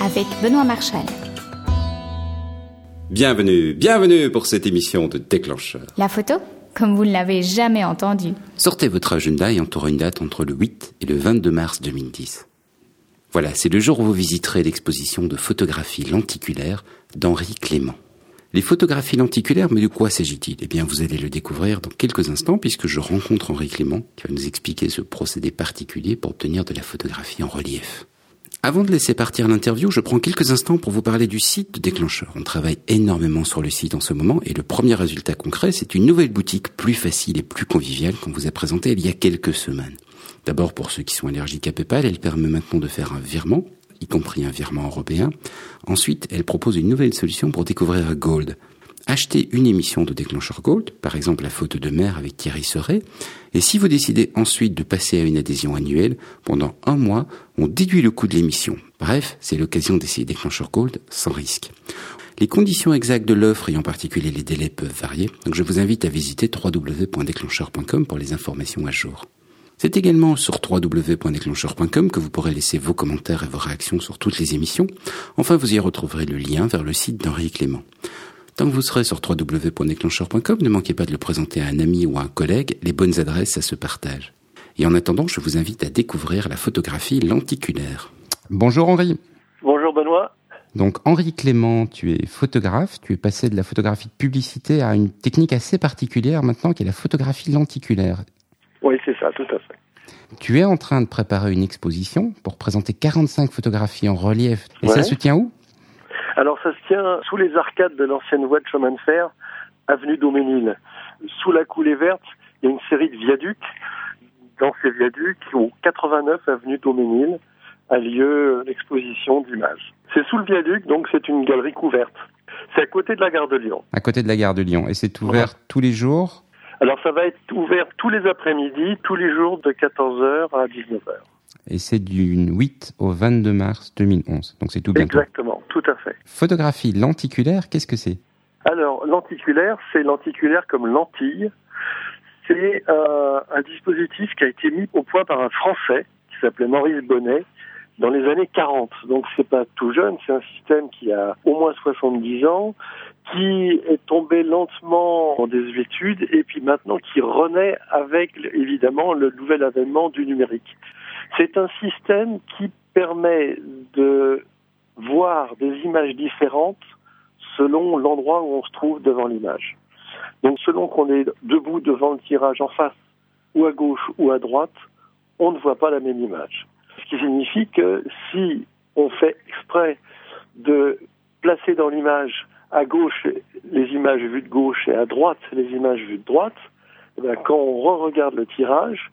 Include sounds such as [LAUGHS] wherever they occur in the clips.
avec Benoît Marchal. Bienvenue, bienvenue pour cette émission de Déclencheur. La photo Comme vous ne l'avez jamais entendu. Sortez votre agenda et entourez une date entre le 8 et le 22 mars 2010. Voilà, c'est le jour où vous visiterez l'exposition de photographie lenticulaire d'Henri Clément. Les photographies lenticulaires, mais de quoi s'agit-il? Eh bien, vous allez le découvrir dans quelques instants puisque je rencontre Henri Clément qui va nous expliquer ce procédé particulier pour obtenir de la photographie en relief. Avant de laisser partir l'interview, je prends quelques instants pour vous parler du site de Déclencheur. On travaille énormément sur le site en ce moment et le premier résultat concret, c'est une nouvelle boutique plus facile et plus conviviale qu'on vous a présentée il y a quelques semaines. D'abord, pour ceux qui sont allergiques à PayPal, elle permet maintenant de faire un virement y compris un virement européen. Ensuite, elle propose une nouvelle solution pour découvrir Gold. Achetez une émission de déclencheur Gold, par exemple la faute de mer avec Thierry Seret, et si vous décidez ensuite de passer à une adhésion annuelle, pendant un mois, on déduit le coût de l'émission. Bref, c'est l'occasion d'essayer déclencheur Gold sans risque. Les conditions exactes de l'offre et en particulier les délais peuvent varier, donc je vous invite à visiter www.déclencheur.com pour les informations à jour. C'est également sur www.déclencheur.com que vous pourrez laisser vos commentaires et vos réactions sur toutes les émissions. Enfin, vous y retrouverez le lien vers le site d'Henri Clément. Tant que vous serez sur www.déclencheur.com, ne manquez pas de le présenter à un ami ou à un collègue. Les bonnes adresses, ça se partage. Et en attendant, je vous invite à découvrir la photographie lenticulaire. Bonjour Henri. Bonjour Benoît. Donc Henri Clément, tu es photographe, tu es passé de la photographie de publicité à une technique assez particulière maintenant qui est la photographie lenticulaire. Oui, c'est ça, tout à fait. Tu es en train de préparer une exposition pour présenter 45 photographies en relief. Et ça se tient où? Alors, ça se tient sous les arcades de l'ancienne voie de chemin de fer, avenue Dauménil. Sous la coulée verte, il y a une série de viaducs. Dans ces viaducs, au 89 avenue Dauménil, a lieu l'exposition d'images. C'est sous le viaduc, donc c'est une galerie couverte. C'est à côté de la gare de Lyon. À côté de la gare de Lyon. Et c'est ouvert tous les jours alors ça va être ouvert tous les après-midi, tous les jours de 14h à 19h. Et c'est du 8 au 22 mars 2011, donc c'est tout bientôt. Exactement, tout à fait. Photographie lenticulaire, qu'est-ce que c'est? Alors, lenticulaire, c'est lenticulaire comme lentille. C'est euh, un dispositif qui a été mis au point par un Français qui s'appelait Maurice Bonnet dans les années 40. Donc c'est pas tout jeune, c'est un système qui a au moins 70 ans, qui est tombé lentement en désuétude et puis maintenant qui renaît avec évidemment le nouvel avènement du numérique. C'est un système qui permet de voir des images différentes selon l'endroit où on se trouve devant l'image. Donc selon qu'on est debout devant le tirage en face ou à gauche ou à droite, on ne voit pas la même image. Ce qui signifie que si on fait exprès de placer dans l'image à gauche les images vues de gauche et à droite les images vues de droite, eh quand on re-regarde le tirage,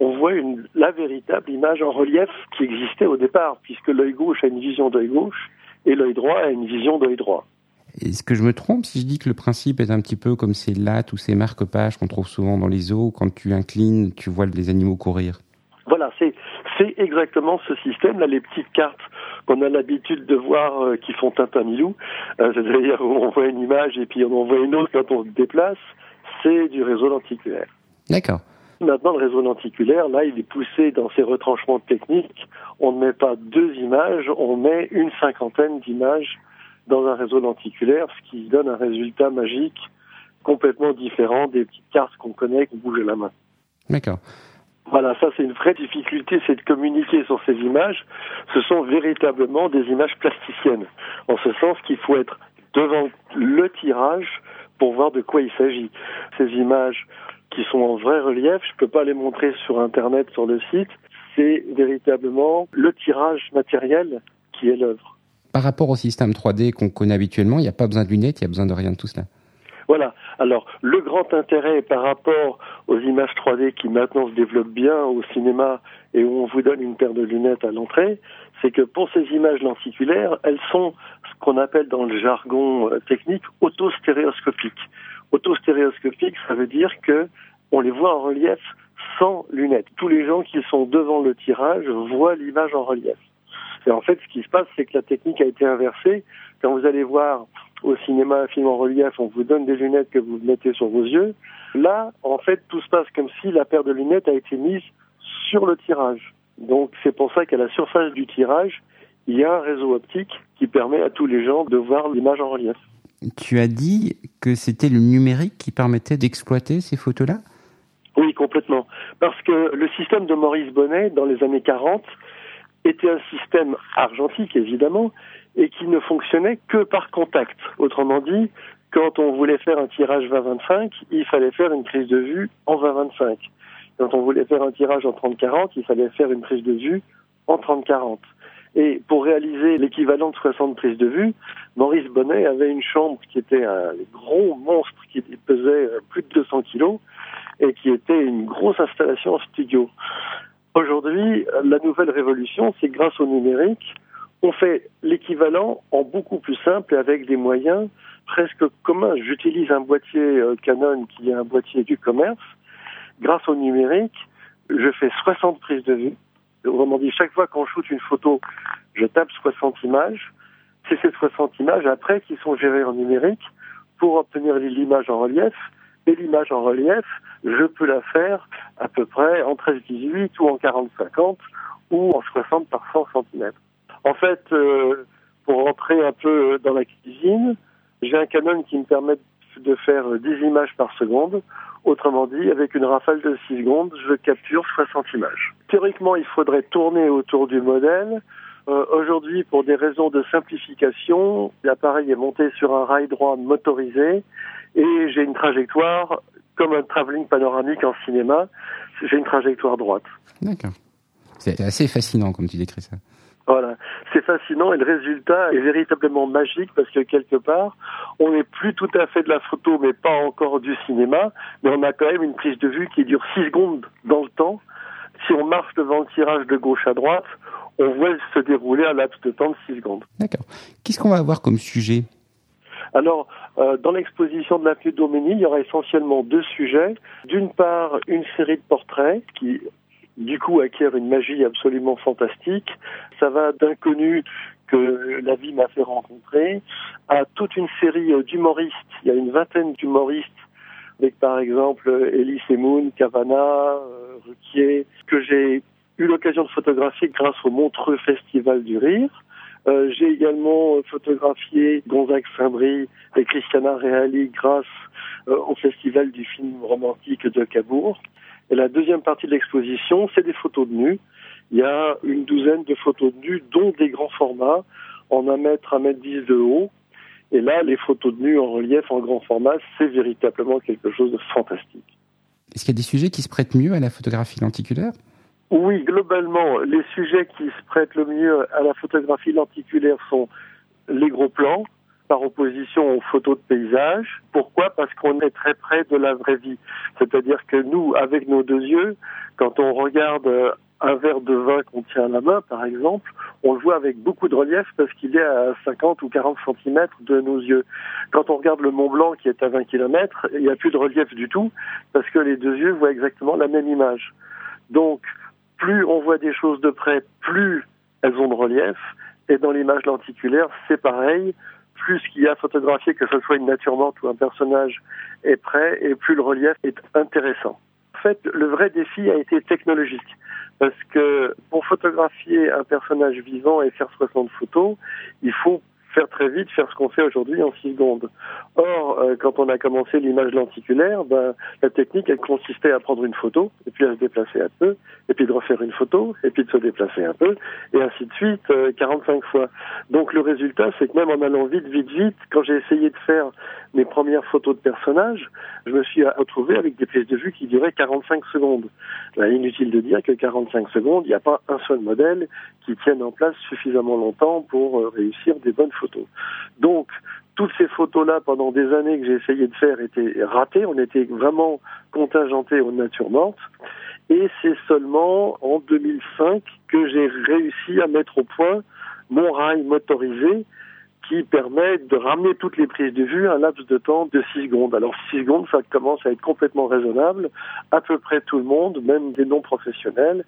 on voit une, la véritable image en relief qui existait au départ, puisque l'œil gauche a une vision d'œil gauche et l'œil droit a une vision d'œil droit. Est-ce que je me trompe si je dis que le principe est un petit peu comme ces lattes ou ces marque-pages qu'on trouve souvent dans les eaux, quand tu inclines, tu vois les animaux courir? Voilà, c'est c'est exactement ce système-là, les petites cartes qu'on a l'habitude de voir euh, qui font Tintin Milou, euh, c'est-à-dire où on voit une image et puis on en voit une autre quand on se déplace, c'est du réseau lenticulaire. D'accord. Maintenant, le réseau lenticulaire, là, il est poussé dans ses retranchements techniques. On ne met pas deux images, on met une cinquantaine d'images dans un réseau lenticulaire, ce qui donne un résultat magique complètement différent des petites cartes qu'on connaît, qu'on bouge à la main. D'accord. Voilà, ça c'est une vraie difficulté, c'est de communiquer sur ces images. Ce sont véritablement des images plasticiennes, en ce sens qu'il faut être devant le tirage pour voir de quoi il s'agit. Ces images qui sont en vrai relief, je ne peux pas les montrer sur Internet, sur le site, c'est véritablement le tirage matériel qui est l'œuvre. Par rapport au système 3D qu'on connaît habituellement, il n'y a pas besoin de lunettes, il n'y a besoin de rien de tout cela. Voilà. Alors, le grand intérêt par rapport aux images 3D qui maintenant se développent bien au cinéma et où on vous donne une paire de lunettes à l'entrée, c'est que pour ces images lenticulaires, elles sont ce qu'on appelle dans le jargon euh, technique autostéréoscopiques. Autostéréoscopiques, ça veut dire que on les voit en relief sans lunettes. Tous les gens qui sont devant le tirage voient l'image en relief. Et en fait, ce qui se passe, c'est que la technique a été inversée. Quand vous allez voir au cinéma un film en relief, on vous donne des lunettes que vous mettez sur vos yeux. Là, en fait, tout se passe comme si la paire de lunettes a été mise sur le tirage. Donc c'est pour ça qu'à la surface du tirage, il y a un réseau optique qui permet à tous les gens de voir l'image en relief. Tu as dit que c'était le numérique qui permettait d'exploiter ces photos-là? Oui, complètement. Parce que le système de Maurice Bonnet, dans les années 40, était un système argentique, évidemment, et qui ne fonctionnait que par contact. Autrement dit, quand on voulait faire un tirage 20-25, il fallait faire une prise de vue en 20-25. Quand on voulait faire un tirage en 30-40, il fallait faire une prise de vue en 30-40. Et pour réaliser l'équivalent de 60 prises de vue, Maurice Bonnet avait une chambre qui était un gros monstre qui pesait plus de 200 kilos et qui était une grosse installation en studio. Aujourd'hui, la nouvelle révolution, c'est grâce au numérique, on fait l'équivalent en beaucoup plus simple et avec des moyens presque communs. J'utilise un boîtier euh, Canon qui est un boîtier du commerce. Grâce au numérique, je fais 60 prises de vue Autrement dit, chaque fois qu'on shoot une photo, je tape 60 images. C'est ces 60 images après qui sont gérées en numérique pour obtenir l'image en relief. Et l'image en relief, je peux la faire à peu près en 13-18 ou en 40-50 ou en 60 par 100 cm. En fait, euh, pour rentrer un peu dans la cuisine, j'ai un Canon qui me permet de faire 10 images par seconde. Autrement dit, avec une rafale de 6 secondes, je capture 60 images. Théoriquement, il faudrait tourner autour du modèle. Euh, Aujourd'hui, pour des raisons de simplification, l'appareil est monté sur un rail droit motorisé et j'ai une trajectoire comme un travelling panoramique en cinéma. J'ai une trajectoire droite. D'accord. C'est assez fascinant comme tu décris ça. Voilà, c'est fascinant et le résultat est véritablement magique parce que quelque part, on n'est plus tout à fait de la photo, mais pas encore du cinéma, mais on a quand même une prise de vue qui dure 6 secondes dans le temps. Si on marche devant le tirage de gauche à droite, on voit se dérouler un laps de temps de 6 secondes. D'accord. Qu'est-ce qu'on va avoir comme sujet? Alors, euh, dans l'exposition de l'avenue Doménie, il y aura essentiellement deux sujets. D'une part, une série de portraits qui du coup acquiert une magie absolument fantastique. Ça va d'inconnus que la vie m'a fait rencontrer à toute une série d'humoristes. Il y a une vingtaine d'humoristes avec par exemple Elie Moon, Cavana, euh, Ruquier, que j'ai eu l'occasion de photographier grâce au Montreux Festival du Rire. Euh, j'ai également photographié Gonzague Saint-Brie et Christiana Reali grâce euh, au Festival du film romantique de Cabourg. Et la deuxième partie de l'exposition, c'est des photos de nus. Il y a une douzaine de photos de nus, dont des grands formats, en 1 mètre, 1 mètre 10 de haut. Et là, les photos de nus en relief, en grand format, c'est véritablement quelque chose de fantastique. Est-ce qu'il y a des sujets qui se prêtent mieux à la photographie lenticulaire? Oui, globalement, les sujets qui se prêtent le mieux à la photographie lenticulaire sont les gros plans, par opposition aux photos de paysage. Pourquoi? Parce qu'on est très près de la vraie vie. C'est-à-dire que nous, avec nos deux yeux, quand on regarde euh, un verre de vin qu'on tient à la main, par exemple, on le voit avec beaucoup de relief parce qu'il est à 50 ou 40 cm de nos yeux. Quand on regarde le Mont Blanc qui est à 20 km, il n'y a plus de relief du tout parce que les deux yeux voient exactement la même image. Donc, plus on voit des choses de près, plus elles ont de relief. Et dans l'image lenticulaire, c'est pareil plus qu'il y a photographié, que ce soit une nature morte ou un personnage, est prêt, et plus le relief est intéressant. En fait, le vrai défi a été technologique. Parce que pour photographier un personnage vivant et faire 60 photos, il faut faire très vite, faire ce qu'on fait aujourd'hui en 6 secondes. Or, euh, quand on a commencé l'image lenticulaire, ben, la technique, elle consistait à prendre une photo, et puis à se déplacer un peu, et puis de refaire une photo, et puis de se déplacer un peu, et ainsi de suite, 45 euh, fois. Donc le résultat, c'est que même en allant vite, vite, vite, quand j'ai essayé de faire mes premières photos de personnages, je me suis retrouvé avec des prises de vue qui duraient 45 secondes. Ben, inutile de dire que 45 secondes, il n'y a pas un seul modèle qui tienne en place suffisamment longtemps pour euh, réussir des bonnes photos. Donc, toutes ces photos-là, pendant des années que j'ai essayé de faire, étaient ratées. On était vraiment contingentés aux natures mortes. Et c'est seulement en 2005 que j'ai réussi à mettre au point mon rail motorisé qui permet de ramener toutes les prises de vue à un laps de temps de 6 secondes. Alors 6 secondes, ça commence à être complètement raisonnable. À peu près tout le monde, même des non-professionnels,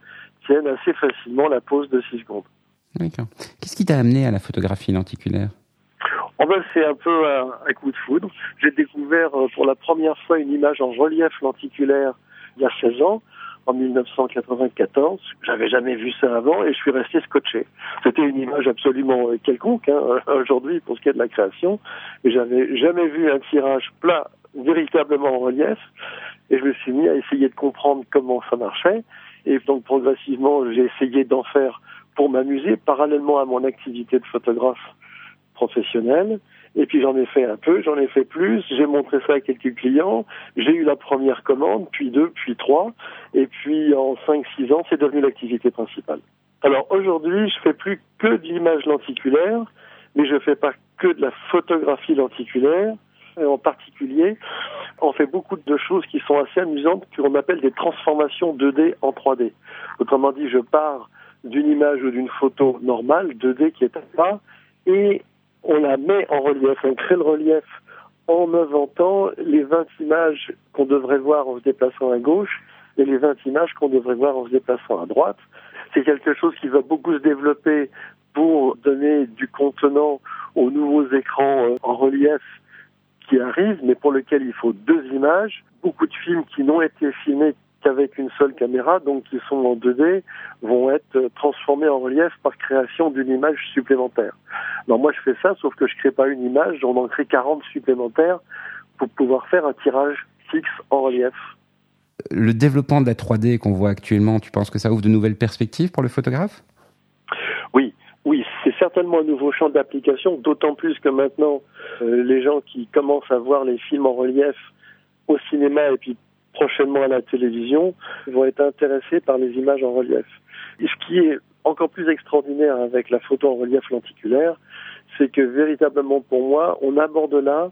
tiennent assez facilement la pause de 6 secondes. Qu'est-ce qui t'a amené à la photographie lenticulaire? En fait, c'est un peu un, coup de foudre. J'ai découvert euh, pour la première fois une image en relief lenticulaire il y a 16 ans. en 1994. J'avais jamais vu ça avant et je suis resté scotché. C'était une image absolument quelconque hein, [LAUGHS] aujourd'hui pour ce qui est de la création. J'avais jamais vu un tirage plat véritablement en relief. Et je me suis mis à essayer de comprendre comment ça marchait. Et donc progressivement, j'ai essayé d'en faire pour m'amuser, parallèlement à mon activité de photographe professionnel. Et puis j'en ai fait un peu, j'en ai fait plus, j'ai montré ça à quelques clients, j'ai eu la première commande, puis deux, puis trois, et puis en cinq, six ans, c'est devenu l'activité principale. Alors aujourd'hui, je fais plus que de l'image lenticulaire, mais je fais pas que de la photographie lenticulaire. Et en particulier, on fait beaucoup de choses qui sont assez amusantes, qu'on appelle des transformations 2D en 3D. Autrement dit, je pars d'une image ou d'une photo normale, 2D qui est à pas, et on la met en relief, on crée le relief en inventant les 20 images qu'on devrait voir en se déplaçant à gauche et les 20 images qu'on devrait voir en se déplaçant à droite. C'est quelque chose qui va beaucoup se développer pour donner du contenant aux nouveaux écrans euh, en relief qui arrivent, mais pour lequel il faut deux images. Beaucoup de films qui n'ont été filmés qu'avec une seule caméra, donc qui sont en 2D, vont être transformés en relief par création d'une image supplémentaire. Alors moi je fais ça, sauf que je crée pas une image, on en crée 40 supplémentaires pour pouvoir faire un tirage fixe en relief. Le développement de la 3D qu'on voit actuellement, tu penses que ça ouvre de nouvelles perspectives pour le photographe? Oui, oui, c'est certainement un nouveau champ d'application, d'autant plus que maintenant, euh, les gens qui commencent à voir les films en relief au cinéma et puis prochainement à la télévision vont être intéressés par les images en relief. Et ce qui est encore plus extraordinaire avec la photo en relief lenticulaire, c'est que véritablement pour moi, on aborde là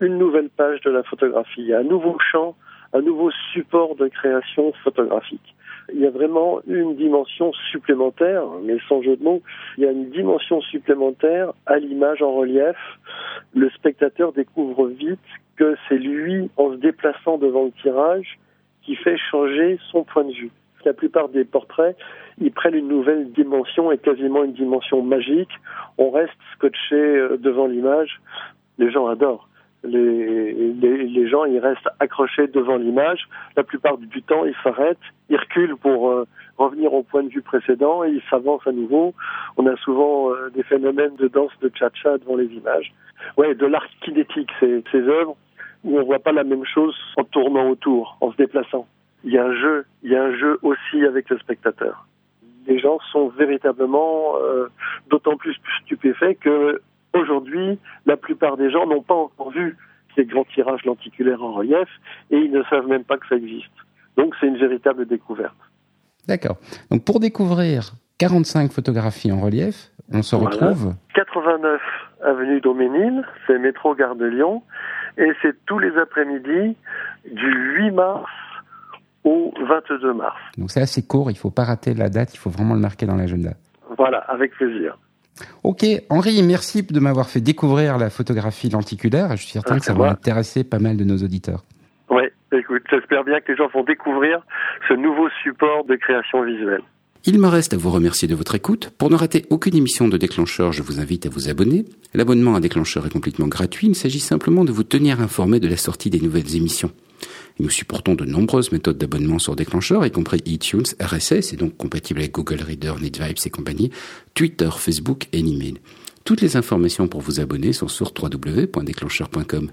une nouvelle page de la photographie, un nouveau champ, un nouveau support de création photographique. Il y a vraiment une dimension supplémentaire, mais sans jeu de mots, il y a une dimension supplémentaire à l'image en relief. Le spectateur découvre vite que c'est lui, en se déplaçant devant le tirage, qui fait changer son point de vue. La plupart des portraits, ils prennent une nouvelle dimension et quasiment une dimension magique. On reste scotché euh, devant l'image. Les gens adorent. Les, les, gens, ils restent accrochés devant l'image. La plupart du temps, ils s'arrêtent, ils reculent pour euh, revenir au point de vue précédent et ils s'avancent à nouveau. On a souvent euh, des phénomènes de danse de cha-cha devant les images. Ouais, de l'art kinétique, ces, ces œuvres où on voit pas la même chose en tournant autour, en se déplaçant. Il y a un jeu, il y a un jeu aussi avec le spectateur. Les gens sont véritablement euh, d'autant plus stupéfaits que aujourd'hui, la plupart des gens n'ont pas encore vu ces grands tirages lenticulaires en relief et ils ne savent même pas que ça existe. Donc c'est une véritable découverte. D'accord. Donc pour découvrir 45 photographies en relief, on se retrouve 89 avenue Doménil, c'est métro Gare de Lyon et c'est tous les après-midi du 8 mars au 22 mars. Donc c'est assez court, il ne faut pas rater la date, il faut vraiment le marquer dans l'agenda. Voilà, avec plaisir. Ok, Henri, merci de m'avoir fait découvrir la photographie lenticulaire. Je suis certain ah, que ça va intéresser pas mal de nos auditeurs. Oui, écoute, j'espère bien que les gens vont découvrir ce nouveau support de création visuelle. Il me reste à vous remercier de votre écoute. Pour ne rater aucune émission de Déclencheur, je vous invite à vous abonner. L'abonnement à Déclencheur est complètement gratuit. Il s'agit simplement de vous tenir informé de la sortie des nouvelles émissions. nous supportons de nombreuses méthodes d'abonnement sur Déclencheur, y compris iTunes, RSS, et donc compatible avec Google Reader, NetVibes et compagnie, Twitter, Facebook et email. Toutes les informations pour vous abonner sont sur www.déclencheur.com.